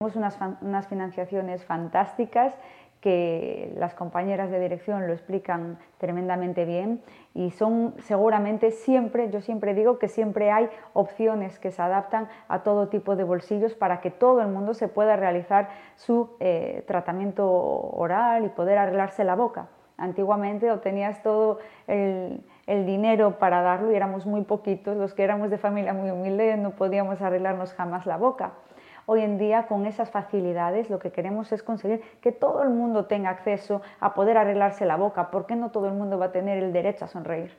Tenemos unas, unas financiaciones fantásticas que las compañeras de dirección lo explican tremendamente bien y son seguramente siempre, yo siempre digo que siempre hay opciones que se adaptan a todo tipo de bolsillos para que todo el mundo se pueda realizar su eh, tratamiento oral y poder arreglarse la boca. Antiguamente obtenías todo el, el dinero para darlo y éramos muy poquitos, los que éramos de familia muy humilde no podíamos arreglarnos jamás la boca. Hoy en día, con esas facilidades, lo que queremos es conseguir que todo el mundo tenga acceso a poder arreglarse la boca. ¿Por qué no todo el mundo va a tener el derecho a sonreír?